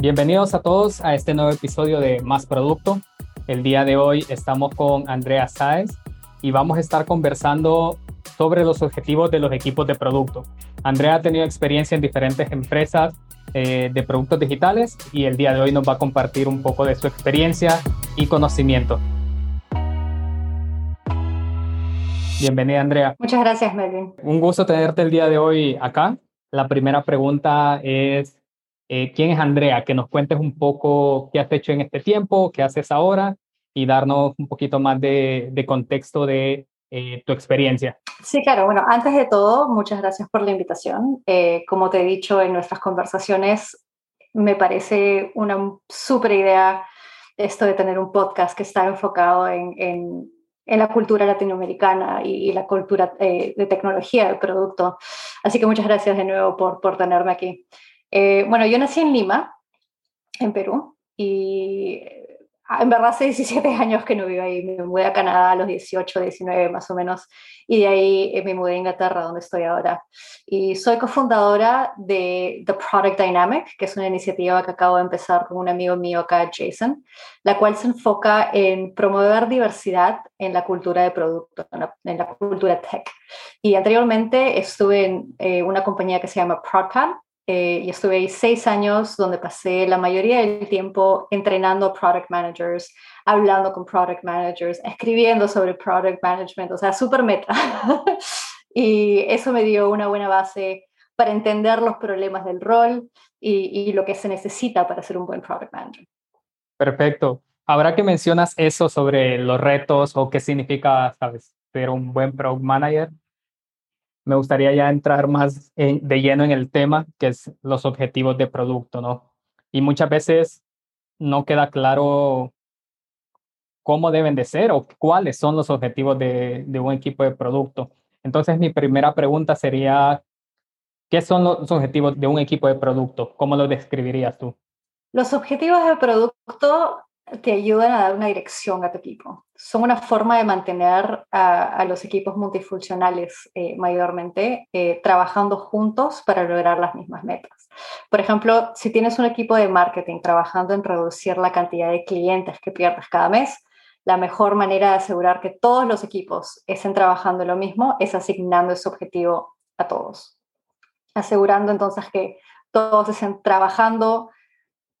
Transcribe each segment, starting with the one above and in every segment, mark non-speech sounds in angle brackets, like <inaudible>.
Bienvenidos a todos a este nuevo episodio de Más Producto. El día de hoy estamos con Andrea Sáez y vamos a estar conversando sobre los objetivos de los equipos de producto. Andrea ha tenido experiencia en diferentes empresas eh, de productos digitales y el día de hoy nos va a compartir un poco de su experiencia y conocimiento. Bienvenida, Andrea. Muchas gracias, Melvin. Un gusto tenerte el día de hoy acá. La primera pregunta es, eh, quién es Andrea, que nos cuentes un poco qué has hecho en este tiempo, qué haces ahora y darnos un poquito más de, contexto de eh, tu experiencia. Sí, claro. Bueno, antes de todo, muchas gracias por la invitación. Eh, como te he dicho en nuestras conversaciones, me parece una súper idea esto de tener un podcast que está enfocado en, en, la cultura latinoamericana y, la cultura de tecnología del producto. Así que muchas gracias de nuevo por, por tenerme aquí. Eh, bueno, yo nací en Lima, en Perú, y ah, en verdad hace 17 <laughs> años que no vivo ahí. Me mudé a Canadá a los 18, 19 más o menos, y de ahí eh, me mudé a Inglaterra, donde estoy ahora. Y soy cofundadora de The Product Dynamic, que es una iniciativa que acabo de empezar con un amigo mío acá, Jason, la cual se enfoca en promover diversidad en la cultura de producto, en la, cultura tech. Y anteriormente estuve en eh, una compañía que se llama ProdPad, eh, y estuve ahí seis años donde pasé la mayoría del tiempo entrenando product managers, hablando con product managers, escribiendo sobre product management, o sea, súper meta. <laughs> y eso me dio una buena base para entender los problemas del rol y, lo que se necesita para ser un buen product manager. Perfecto. Ahora que mencionas eso sobre los retos o qué significa, sabes, ser un buen product manager, me gustaría ya entrar más de lleno en el tema, que es los objetivos de producto, ¿no? Y muchas veces no queda claro cómo deben de ser o cuáles son los objetivos de, un equipo de producto. Entonces, mi primera pregunta sería, ¿qué son los objetivos de un equipo de producto? ¿Cómo lo describirías tú? Los objetivos de producto te ayudan a dar una dirección a tu equipo. Son una forma de mantener a, los equipos multifuncionales eh, mayormente eh, trabajando juntos para lograr las mismas metas. Por ejemplo, si tienes un equipo de marketing trabajando en reducir la cantidad de clientes que pierdes cada mes, la mejor manera de asegurar que todos los equipos estén trabajando lo mismo es asignando ese objetivo a todos. Asegurando entonces que todos estén trabajando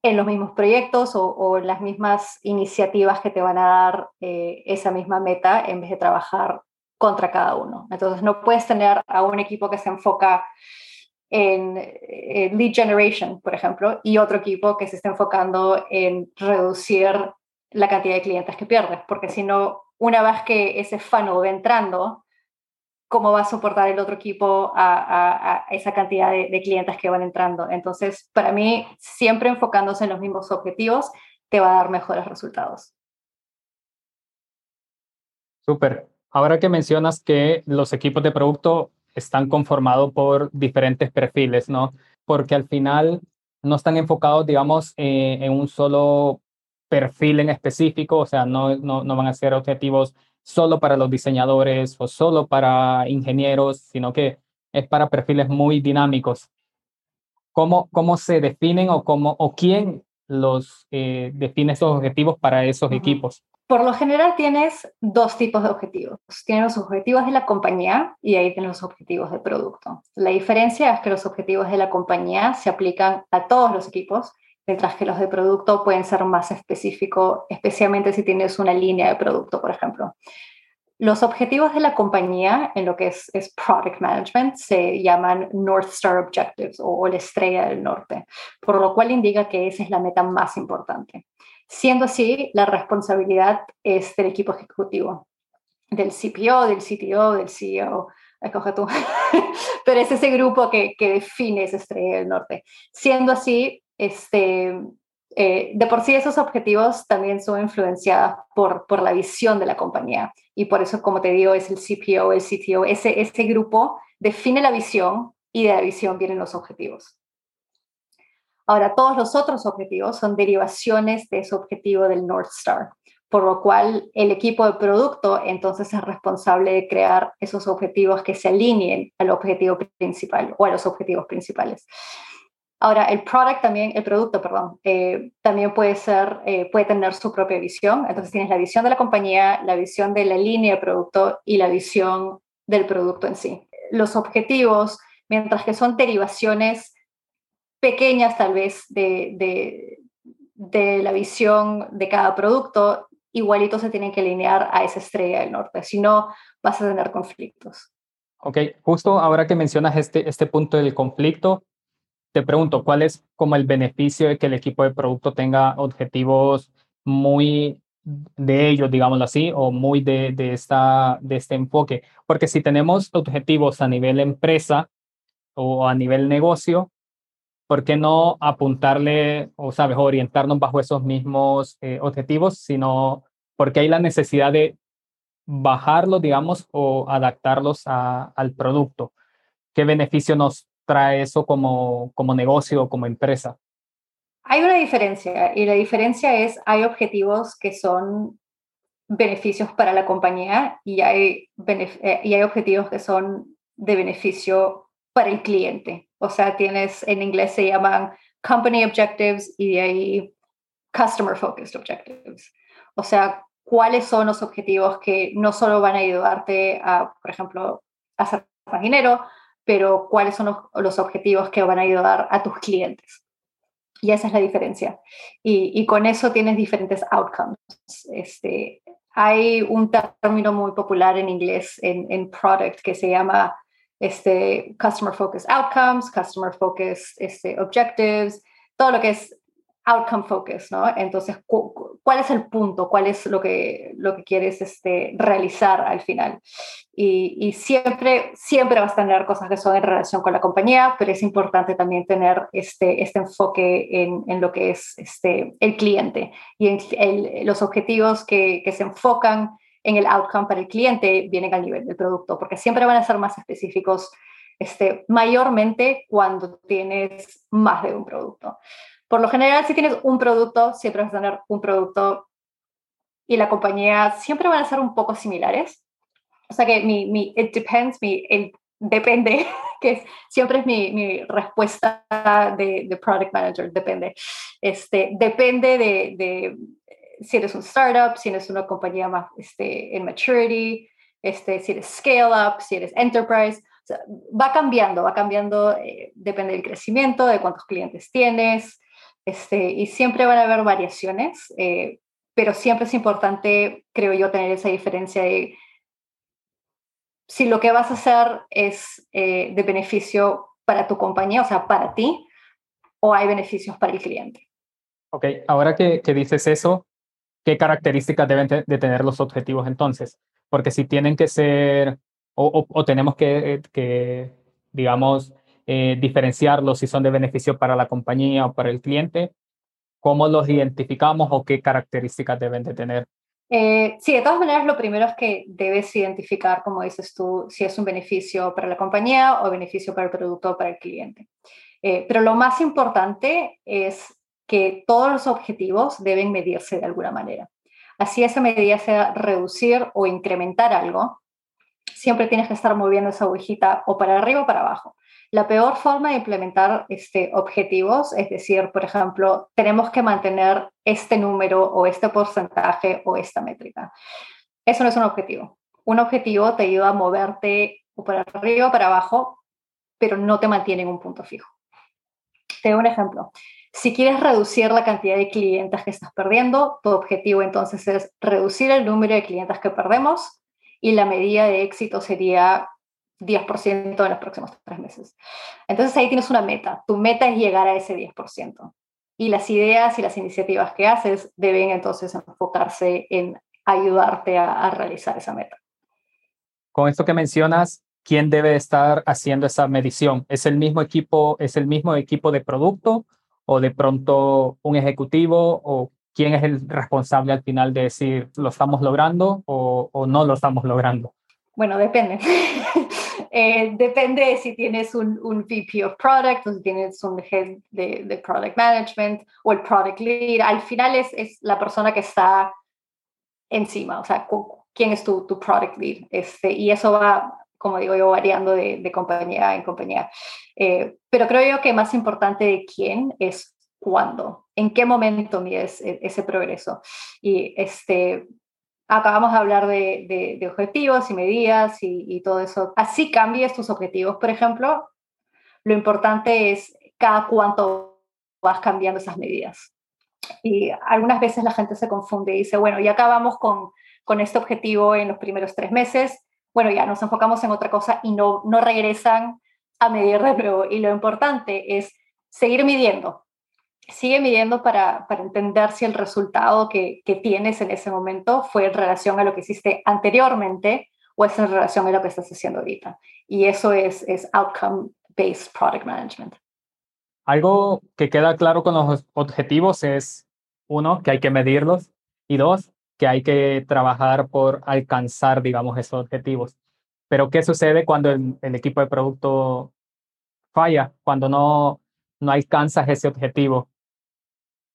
en los mismos proyectos o, las mismas iniciativas que te van a dar eh, esa misma meta en vez de trabajar contra cada uno. Entonces no puedes tener a un equipo que se enfoca en, lead generation, por ejemplo, y otro equipo que se esté enfocando en reducir la cantidad de clientes que pierdes, porque si no, una vez que ese funnel va entrando, cómo va a soportar el otro equipo a, esa cantidad de, clientes que van entrando. Entonces, para mí, siempre enfocándose en los mismos objetivos, te va a dar mejores resultados. Súper. Ahora que mencionas que los equipos de producto están conformados por diferentes perfiles, ¿no? Porque al final no están enfocados, digamos, eh, en un solo perfil en específico, o sea, no, no, no van a ser objetivos solo para los diseñadores o solo para ingenieros, sino que es para perfiles muy dinámicos. ¿Cómo, cómo se definen o, cómo, o quién los eh, define esos objetivos para esos equipos? Por lo general tienes dos tipos de objetivos. Tienes los objetivos de la compañía y ahí tienes los objetivos de producto. La diferencia es que los objetivos de la compañía se aplican a todos los equipos, mientras que los de producto pueden ser más específicos, especialmente si tienes una línea de producto, por ejemplo. Los objetivos de la compañía en lo que es, es product management se llaman North Star Objectives o, la estrella del norte, por lo cual indica que esa es la meta más importante. Siendo así, la responsabilidad es del equipo ejecutivo, del CPO, del CTO, del CEO, escoge tú, <laughs> pero es ese grupo que, que define esa estrella del norte. Siendo así, este, eh, de por sí esos objetivos también son influenciados por, por la visión de la compañía. Y por eso, como te digo, es el CPO, el CTO, ese, ese grupo define la visión y de la visión vienen los objetivos. Ahora, todos los otros objetivos son derivaciones de ese objetivo del North Star, por lo cual el equipo de producto entonces es responsable de crear esos objetivos que se alineen al objetivo principal o a los objetivos principales. Ahora, el product también, el producto, perdón, eh, también puede ser, eh, puede tener su propia visión. Entonces tienes la visión de la compañía, la visión de la línea de producto y la visión del producto en sí. Los objetivos, mientras que son derivaciones pequeñas tal vez de, de, la visión de cada producto, igualito se tienen que alinear a esa estrella del norte, si no vas a tener conflictos. Ok, justo ahora que mencionas este, este punto del conflicto, te pregunto, ¿cuál es como el beneficio de que el equipo de producto tenga objetivos muy de ellos, digámoslo así, o muy de, de, esta, de este enfoque? Porque si tenemos objetivos a nivel empresa o a nivel negocio, ¿por qué no apuntarle o, sabes, orientarnos bajo esos mismos eh, objetivos, sino porque hay la necesidad de bajarlos, digamos, o adaptarlos al producto? ¿Qué beneficio nos trae eso como, como negocio o como empresa? Hay una diferencia y la diferencia es, hay objetivos que son beneficios para la compañía y hay, eh, y hay objetivos que son de beneficio para el cliente. O sea, tienes, en inglés se llaman company objectives y de ahí customer focused objectives. O sea, cuáles son los objetivos que no solo van a ayudarte a, por ejemplo, hacer más dinero, pero cuáles son los, objetivos que van a ayudar a tus clientes. Y esa es la diferencia. Y, con eso tienes diferentes outcomes. Este, hay un término muy popular en inglés en, product que se llama este, Customer Focused Outcomes, Customer Focused este, Objectives, todo lo que es outcome focus, ¿no? Entonces, ¿cuál es el punto? ¿Cuál es lo que, lo que quieres este, realizar al final? Y, siempre, siempre vas a tener cosas que son en relación con la compañía, pero es importante también tener este, este enfoque en, en lo que es este, el cliente y en los objetivos que, que se enfocan en el outcome para el cliente vienen al nivel del producto, porque siempre van a ser más específicos, este, mayormente cuando tienes más de un producto. Por lo general, si tienes un producto, siempre vas a tener un producto y la compañía siempre van a ser un poco similares. O sea que mi, mi it depends, mi, el depende, <laughs> que siempre es mi, mi respuesta de, de, product manager, depende. Este, depende de, de, si eres un startup, si eres una compañía más este, en maturity, este, si eres scale up, si eres enterprise. va cambiando, va cambiando, eh, depende del crecimiento, de cuántos clientes tienes, este, y siempre van a haber variaciones, eh, pero siempre es importante, creo yo, tener esa diferencia de si lo que vas a hacer es eh, de beneficio para tu compañía, o sea, para ti, o hay beneficios para el cliente. Ok, ahora que, que dices eso, ¿qué características deben de tener los objetivos entonces? Porque si tienen que ser, o, o, tenemos que, que, digamos, eh, diferenciarlos si son de beneficio para la compañía o para el cliente? ¿Cómo los identificamos o qué características deben de tener? Eh, sí, de todas maneras, lo primero es que debes identificar, como dices tú, si es un beneficio para la compañía o beneficio para el producto o para el cliente. Eh, pero lo más importante es que todos los objetivos deben medirse de alguna manera. Así esa medida sea reducir o incrementar algo, siempre tienes que estar moviendo esa agujita o para arriba o para abajo. La peor forma de implementar este, objetivos es decir, por ejemplo, tenemos que mantener este número o este porcentaje o esta métrica. Eso no es un objetivo. Un objetivo te ayuda a moverte para arriba o para abajo, pero no te mantiene en un punto fijo. Te doy un ejemplo. Si quieres reducir la cantidad de clientes que estás perdiendo, tu objetivo entonces es reducir el número de clientes que perdemos y la medida de éxito sería 10% en los próximos tres meses. Entonces ahí tienes una meta. Tu meta es llegar a ese 10%. Y las ideas y las iniciativas que haces deben entonces enfocarse en ayudarte a, realizar esa meta. Con esto que mencionas, ¿quién debe estar haciendo esa medición? ¿Es el mismo equipo, es el mismo equipo de producto o de pronto un ejecutivo o quién es el responsable al final de decir lo estamos logrando o, o no lo estamos logrando? Bueno, depende. <laughs> Eh, depende si tienes un, VP of Product o si tienes un head de, Product Management o el Product Lead. Al final es, la persona que está encima, o sea, quién es tu, Product Lead. Este, y eso va, como digo yo, variando de, de compañía en compañía. Eh, pero creo yo que más importante de quién es cuándo, en qué momento mides e, ese progreso. Y este, acabamos de hablar de, objetivos y medidas y, todo eso. Así cambies tus objetivos, por ejemplo, lo importante es cada cuánto vas cambiando esas medidas. Y algunas veces la gente se confunde y dice, bueno, ya acabamos con, con este objetivo en los primeros tres meses, bueno, ya nos enfocamos en otra cosa y no, no regresan a medir de nuevo. Y lo importante es seguir midiendo. Sigue midiendo para, para entender si el resultado que, que, tienes en ese momento fue en relación a lo que hiciste anteriormente o es en relación a lo que estás haciendo ahorita. Y eso es, es outcome-based product management. Algo que queda claro con los objetivos es, uno, que hay que medirlos y dos, que hay que trabajar por alcanzar, digamos, esos objetivos. Pero ¿qué sucede cuando el, equipo de producto falla, cuando no, no alcanzas ese objetivo?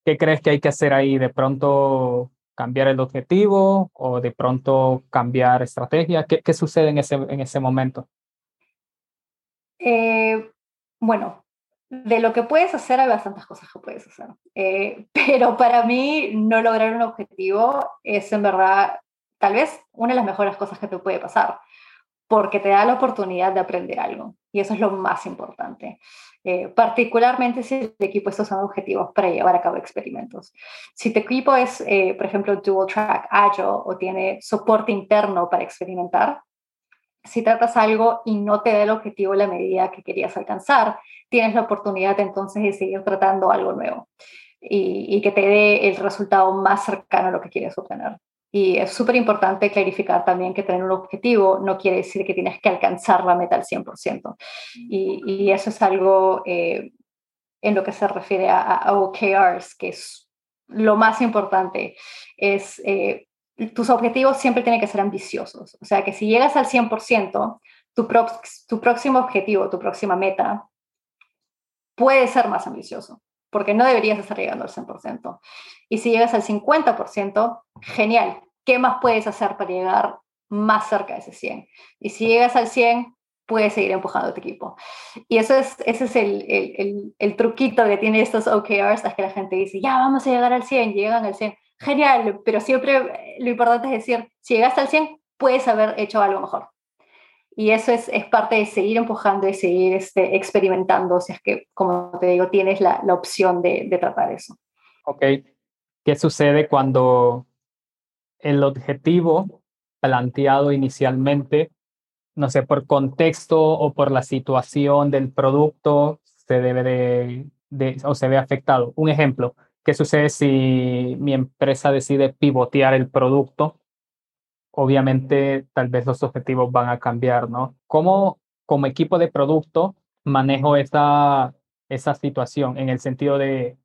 ¿Qué crees que hay que hacer ahí? ¿De pronto cambiar el objetivo o de pronto cambiar estrategia? ¿Qué, qué sucede en ese, en ese momento? Eh, bueno, de lo que puedes hacer hay bastantes cosas que puedes hacer. Eh, <laughs> pero para mí no lograr un objetivo es en verdad tal vez una de las mejores cosas que te puede pasar, porque te da la oportunidad de aprender algo. Y eso es lo más importante. Eh, particularmente si el equipo está usando objetivos para llevar a cabo experimentos. Si tu equipo es, eh, por ejemplo, dual track, agile o tiene soporte interno para experimentar, si tratas algo y no te da el objetivo la medida que querías alcanzar, tienes la oportunidad entonces de seguir tratando algo nuevo y, que te dé el resultado más cercano a lo que quieres obtener. Y es súper importante clarificar también que tener un objetivo no quiere decir que tienes que alcanzar la meta al 100%. Y, y eso es algo eh, en lo que se refiere a, OKRs, que es lo más importante, es eh, tus objetivos siempre tienen que ser ambiciosos. O sea, que si llegas al 100%, tu, tu próximo objetivo, tu próxima meta, puede ser más ambicioso, porque no deberías estar llegando al 100%. Y si llegas al 50%, genial. ¿Qué más puedes hacer para llegar más cerca de ese 100? Y si llegas al 100, puedes seguir empujando a tu equipo. Y eso es, ese es el, el, el, truquito que tiene estos OKRs, es que la gente dice, ya vamos a llegar al 100, llegan al 100. Genial, pero siempre lo importante es decir, si llegaste al 100, puedes haber hecho algo mejor. Y eso es, es parte de seguir empujando y seguir este, experimentando, si es que, como te digo, tienes la, la opción de, de tratar eso. Ok. ¿Qué sucede cuando el objetivo planteado inicialmente, no sé, por contexto o por la situación del producto, se debe de, de, o se ve afectado? Un ejemplo, ¿qué sucede si mi empresa decide pivotear el producto obviamente tal vez los objetivos van a cambiar, ¿no? ¿Cómo como equipo de producto manejo esa, esa situación en el sentido de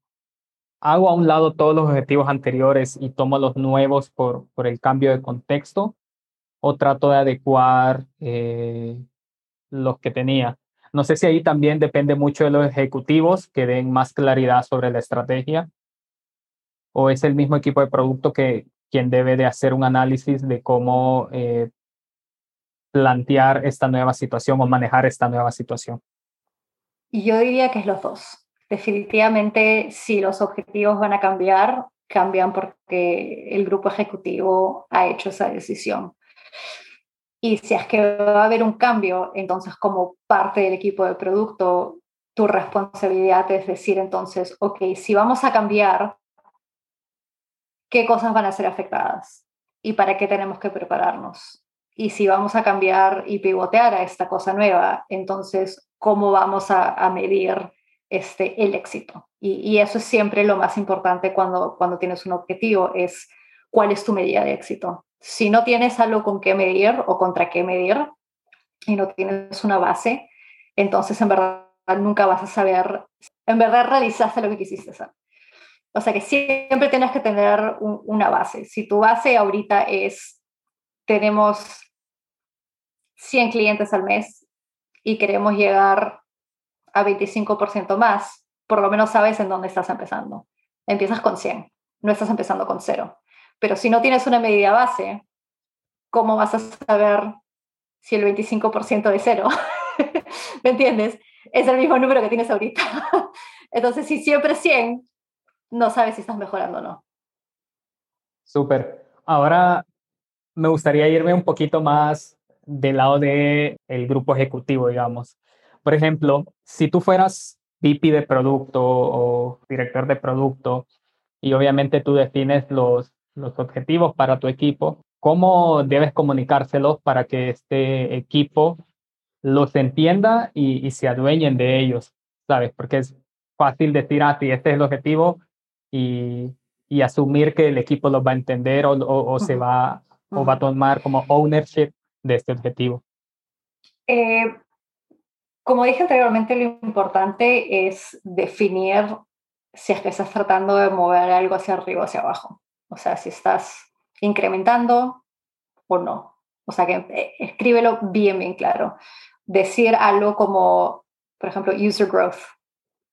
hago a un lado todos los objetivos anteriores y tomo los nuevos por, por el cambio de contexto o trato de adecuar eh, los que tenía? No sé si ahí también depende mucho de los ejecutivos que den más claridad sobre la estrategia o es el mismo equipo de producto que, quien debe de hacer un análisis de cómo eh, plantear esta nueva situación o manejar esta nueva situación. Yo diría que es los dos. Definitivamente, si los objetivos van a cambiar, cambian porque el grupo ejecutivo ha hecho esa decisión. Y si es que va a haber un cambio, entonces como parte del equipo de producto, tu responsabilidad es decir entonces, ok, si vamos a cambiar, qué cosas van a ser afectadas y para qué tenemos que prepararnos. Y si vamos a cambiar y pivotear a esta cosa nueva, entonces, ¿cómo vamos a, medir este, el éxito? Y, eso es siempre lo más importante cuando, cuando tienes un objetivo, es cuál es tu medida de éxito. Si no tienes algo con qué medir o contra qué medir y no tienes una base, entonces en verdad nunca vas a saber, en verdad realizaste lo que quisiste hacer. O sea que siempre tienes que tener una base. Si tu base ahorita es, tenemos 100 clientes al mes y queremos llegar a 25% más, por lo menos sabes en dónde estás empezando. Empiezas con 100, no estás empezando con cero. Pero si no tienes una medida base, ¿cómo vas a saber si el 25% de cero? <laughs> ¿Me entiendes? es el mismo número que tienes ahorita. <laughs> Entonces, si siempre es 100, no sabes si estás mejorando o no. Súper. Ahora me gustaría irme un poquito más del lado del el grupo ejecutivo, digamos. Por ejemplo, si tú fueras VP de producto o director de producto y obviamente tú defines los, los objetivos para tu equipo, ¿cómo debes comunicárselos para que este equipo los entienda y, se adueñen de ellos? ¿Sabes? Porque es fácil decir, ah, sí, este es el objetivo y, y asumir que el equipo los va a entender o, o, se va, o va a tomar como ownership de este objetivo. Eh, como dije anteriormente, lo importante es definir si es que estás tratando de mover algo hacia arriba o hacia abajo. O sea, si estás incrementando o no. O sea, que eh, escríbelo bien, bien claro. Decir algo como, por ejemplo, user growth.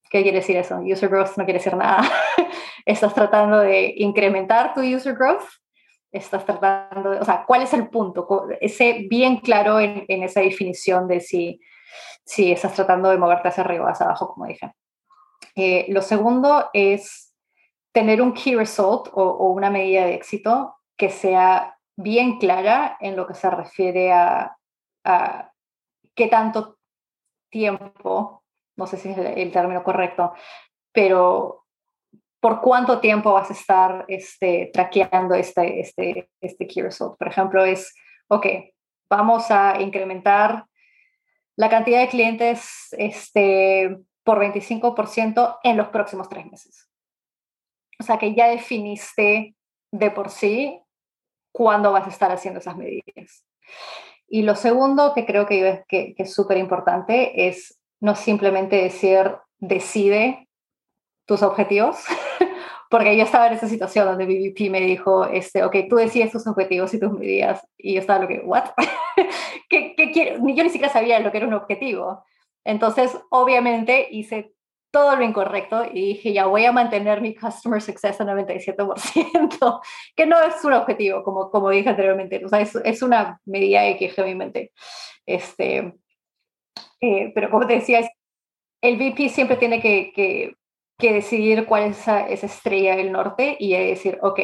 ¿Qué quiere decir eso? User growth no quiere decir nada. <laughs> estás tratando de incrementar tu user growth. Estás tratando de, o sea, ¿cuál es el punto? Ese bien claro en, en esa definición de si si estás tratando de moverte hacia arriba o hacia abajo, como dije. Eh, lo segundo es tener un key result o, una medida de éxito que sea bien clara en lo que se refiere a, qué tanto tiempo, no sé si es el, término correcto, pero por cuánto tiempo vas a estar este, traqueando este, este, este key result. Por ejemplo, es, ok, vamos a incrementar la cantidad de clientes este, por 25% en los próximos tres meses. O sea que ya definiste de por sí cuándo vas a estar haciendo esas medidas. Y lo segundo que creo que, que, que es súper importante es no simplemente decir decide tus objetivos, <laughs> porque yo estaba en esa situación donde BBP me dijo, este, ok, tú decides tus objetivos y tus medidas, y yo estaba lo que, ¿what? <laughs> ¿Qué, qué quiero? Yo ni siquiera sabía lo que era un objetivo. Entonces, obviamente, hice todo lo incorrecto y dije, ya voy a mantener mi customer success a 97%, <laughs> que no es un objetivo, como, como dije anteriormente, o sea, es, es una medida de que mi mente. Este, eh, pero como te decía, el VP siempre tiene que, que decidir cuál es esa, estrella del norte y decir, ok,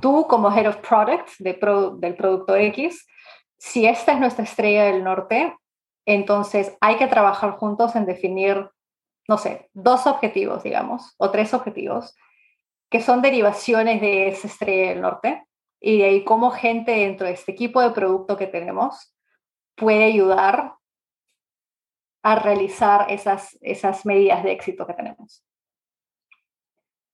tú como Head of Product de del producto X, si esta es nuestra estrella del norte, entonces hay que trabajar juntos en definir, no sé, dos objetivos, digamos, o tres objetivos, que son derivaciones de esa estrella del norte, y de ahí cómo gente dentro de este equipo de producto que tenemos puede ayudar a realizar esas, esas medidas de éxito que tenemos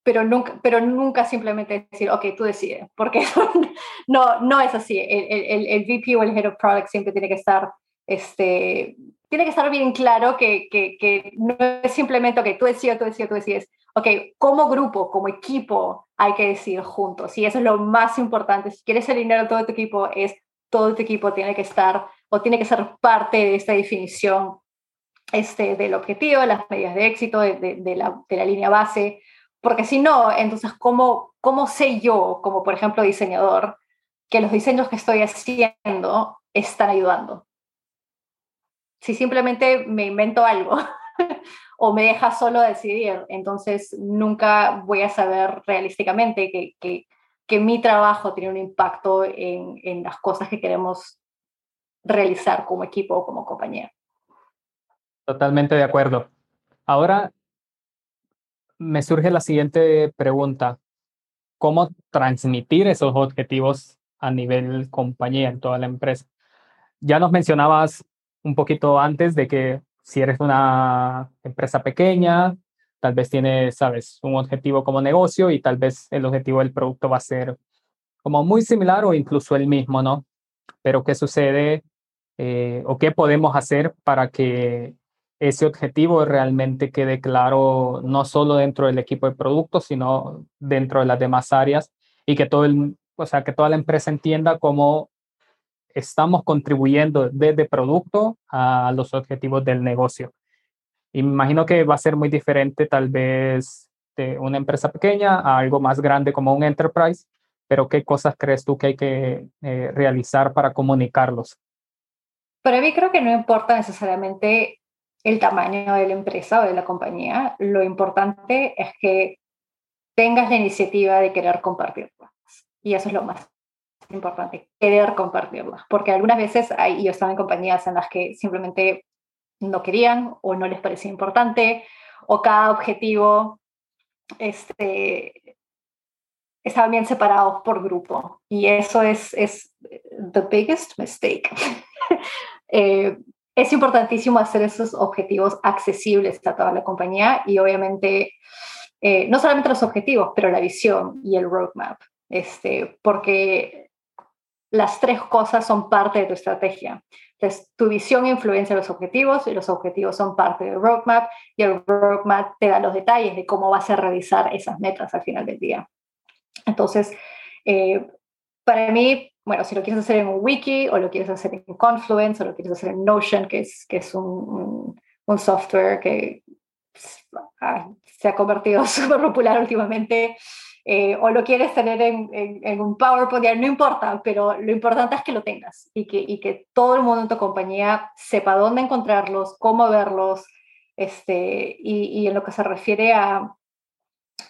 pero nunca, pero nunca simplemente decir, ok, tú decides, porque <laughs> no, no es así. El, el, el, VP o el Head of Product siempre tiene que estar, este, tiene que estar bien claro que, que, que no es simplemente, ok, tú decides, tú decides, tú decides. Ok, como grupo, como equipo, hay que decidir juntos. Y eso es lo más importante. Si quieres alinear a todo tu equipo, es todo tu equipo tiene que estar o tiene que ser parte de esta definición este, del objetivo, de las medidas de éxito, de, la, línea base, porque si no, entonces, ¿cómo, ¿cómo sé yo, como por ejemplo diseñador, que los diseños que estoy haciendo están ayudando? Si simplemente me invento algo <laughs> o me deja solo decidir, entonces nunca voy a saber realísticamente que mi trabajo tiene un impacto en, en las cosas que queremos realizar como equipo o como compañía. Totalmente de acuerdo. Ahora, me surge la siguiente pregunta. ¿Cómo transmitir esos objetivos a nivel compañía en toda la empresa? Ya nos mencionabas un poquito antes de que si eres una empresa pequeña, tal vez tienes, sabes, un objetivo como negocio y tal vez el objetivo del producto va a ser como muy similar o incluso el mismo, ¿no? Pero ¿qué sucede eh, o qué podemos hacer para que ese objetivo realmente quede claro no solo dentro del equipo de productos, sino dentro de las demás áreas y que todo el, o sea, que toda la empresa entienda cómo estamos contribuyendo desde producto a los objetivos del negocio. Y me imagino que va a ser muy diferente tal vez de una empresa pequeña a algo más grande como un enterprise, pero ¿qué cosas crees tú que hay que eh, realizar para comunicarlos? Para mí creo que no importa necesariamente el tamaño de la empresa o de la compañía, lo importante es que tengas la iniciativa de querer compartirlas. Y eso es lo más importante, querer compartirlas. Porque algunas veces hay, yo estaba en compañías en las que simplemente no querían o no les parecía importante o cada objetivo este, bien separados por grupo. Y eso es, es the biggest mistake. <laughs> eh, es importantísimo hacer esos objetivos accesibles a toda la compañía y obviamente eh, no solamente los objetivos, pero la visión y el roadmap, este, porque las tres cosas son parte de tu estrategia. Entonces, tu visión influencia los objetivos y los objetivos son parte del roadmap y el roadmap te da los detalles de cómo vas a realizar esas metas al final del día. Entonces, eh, para mí, bueno, si lo quieres hacer en un wiki o lo quieres hacer en Confluence o lo quieres hacer en Notion, que es, que es un, un, software que ah, se ha convertido <laughs> súper popular últimamente, eh, o lo quieres tener en, en, un PowerPoint, no importa, pero lo importante es que lo tengas y que, y que todo el mundo en tu compañía sepa dónde encontrarlos, cómo verlos, este, y, y en lo que se refiere a,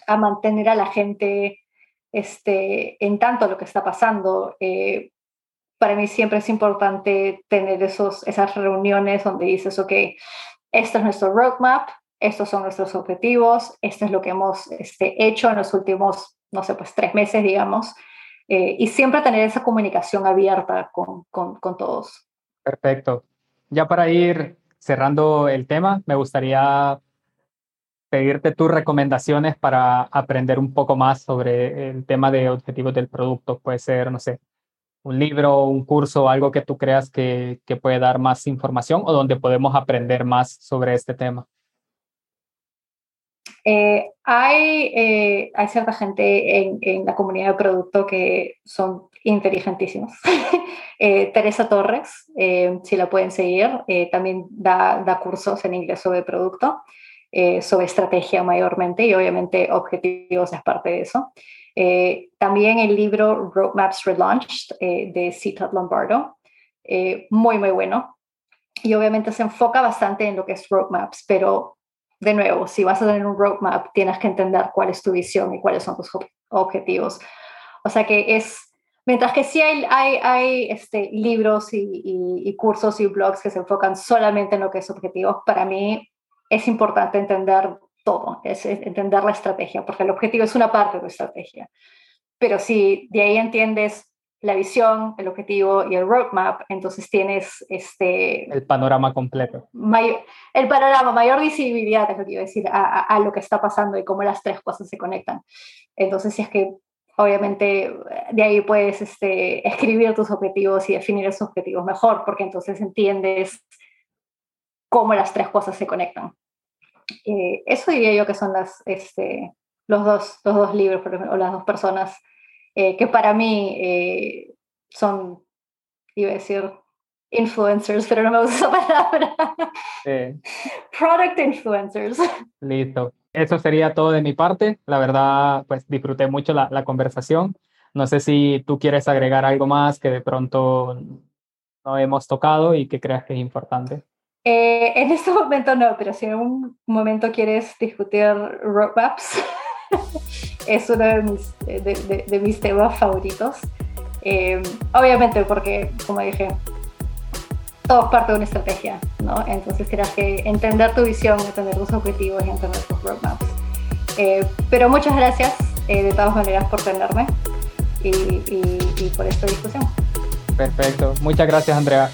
a mantener a la gente este, en tanto lo que está pasando. Eh, para mí siempre es importante tener esos, esas reuniones donde dices, ok, esto es nuestro roadmap, estos son nuestros objetivos, esto es lo que hemos este, hecho en los últimos, no sé, pues tres meses, digamos, eh, y siempre tener esa comunicación abierta con, con, con todos. Perfecto. Ya para ir cerrando el tema, me gustaría pedirte tus recomendaciones para aprender un poco más sobre el tema de objetivos del producto. Puede ser, no sé, un libro, un curso, algo que tú creas que, que puede dar más información o donde podemos aprender más sobre este tema. Eh, hay, eh, hay cierta gente en, en, la comunidad de producto que son inteligentísimos. <laughs> eh, Teresa Torres, eh, si la pueden seguir, también da, da cursos en inglés sobre producto. Eh, sobre estrategia mayormente y obviamente objetivos es parte de eso. Eh, también el libro Roadmaps Relaunched eh, de Cita Lombardo, muy, muy bueno. Y obviamente se enfoca bastante en lo que es roadmaps, pero de nuevo, si vas a tener un roadmap, tienes que entender cuál es tu visión y cuáles son tus objetivos. O sea que es, mientras que sí hay, hay, hay este, libros y, y, y, cursos y blogs que se enfocan solamente en lo que es objetivos, para mí es importante entender todo, es, entender la estrategia, porque el objetivo es una parte de la estrategia. Pero si de ahí entiendes la visión, el objetivo y el roadmap, entonces tienes este... El panorama completo. el panorama, mayor visibilidad, es lo que iba a decir, a, a, lo que está pasando y cómo las tres cosas se conectan. Entonces, si es que obviamente de ahí puedes este, escribir tus objetivos y definir esos objetivos mejor, porque entonces entiendes cómo las tres cosas se conectan. Eh, eso diría yo que son las, este, los, dos, los dos libros o las dos personas eh, que para mí eh, son, iba a decir, influencers, pero no me gusta <laughs> esa palabra. Product influencers. Listo. Eso sería todo de mi parte. La verdad, pues disfruté mucho la, la conversación. No sé si tú quieres agregar algo más que de pronto no hemos tocado y que creas que es importante. Eh, en este <laughs> momento no, pero si en un momento quieres discutir roadmaps, <laughs> es uno de mis, de, de, mis temas favoritos. Eh, obviamente porque, como dije, todo es parte de una estrategia, ¿no? Entonces tienes que entender tu visión, entender tus objetivos y entender tus roadmaps. Eh, pero muchas gracias de todas maneras por tenerme y, y, y por esta discusión. Perfecto. Muchas gracias, Andrea.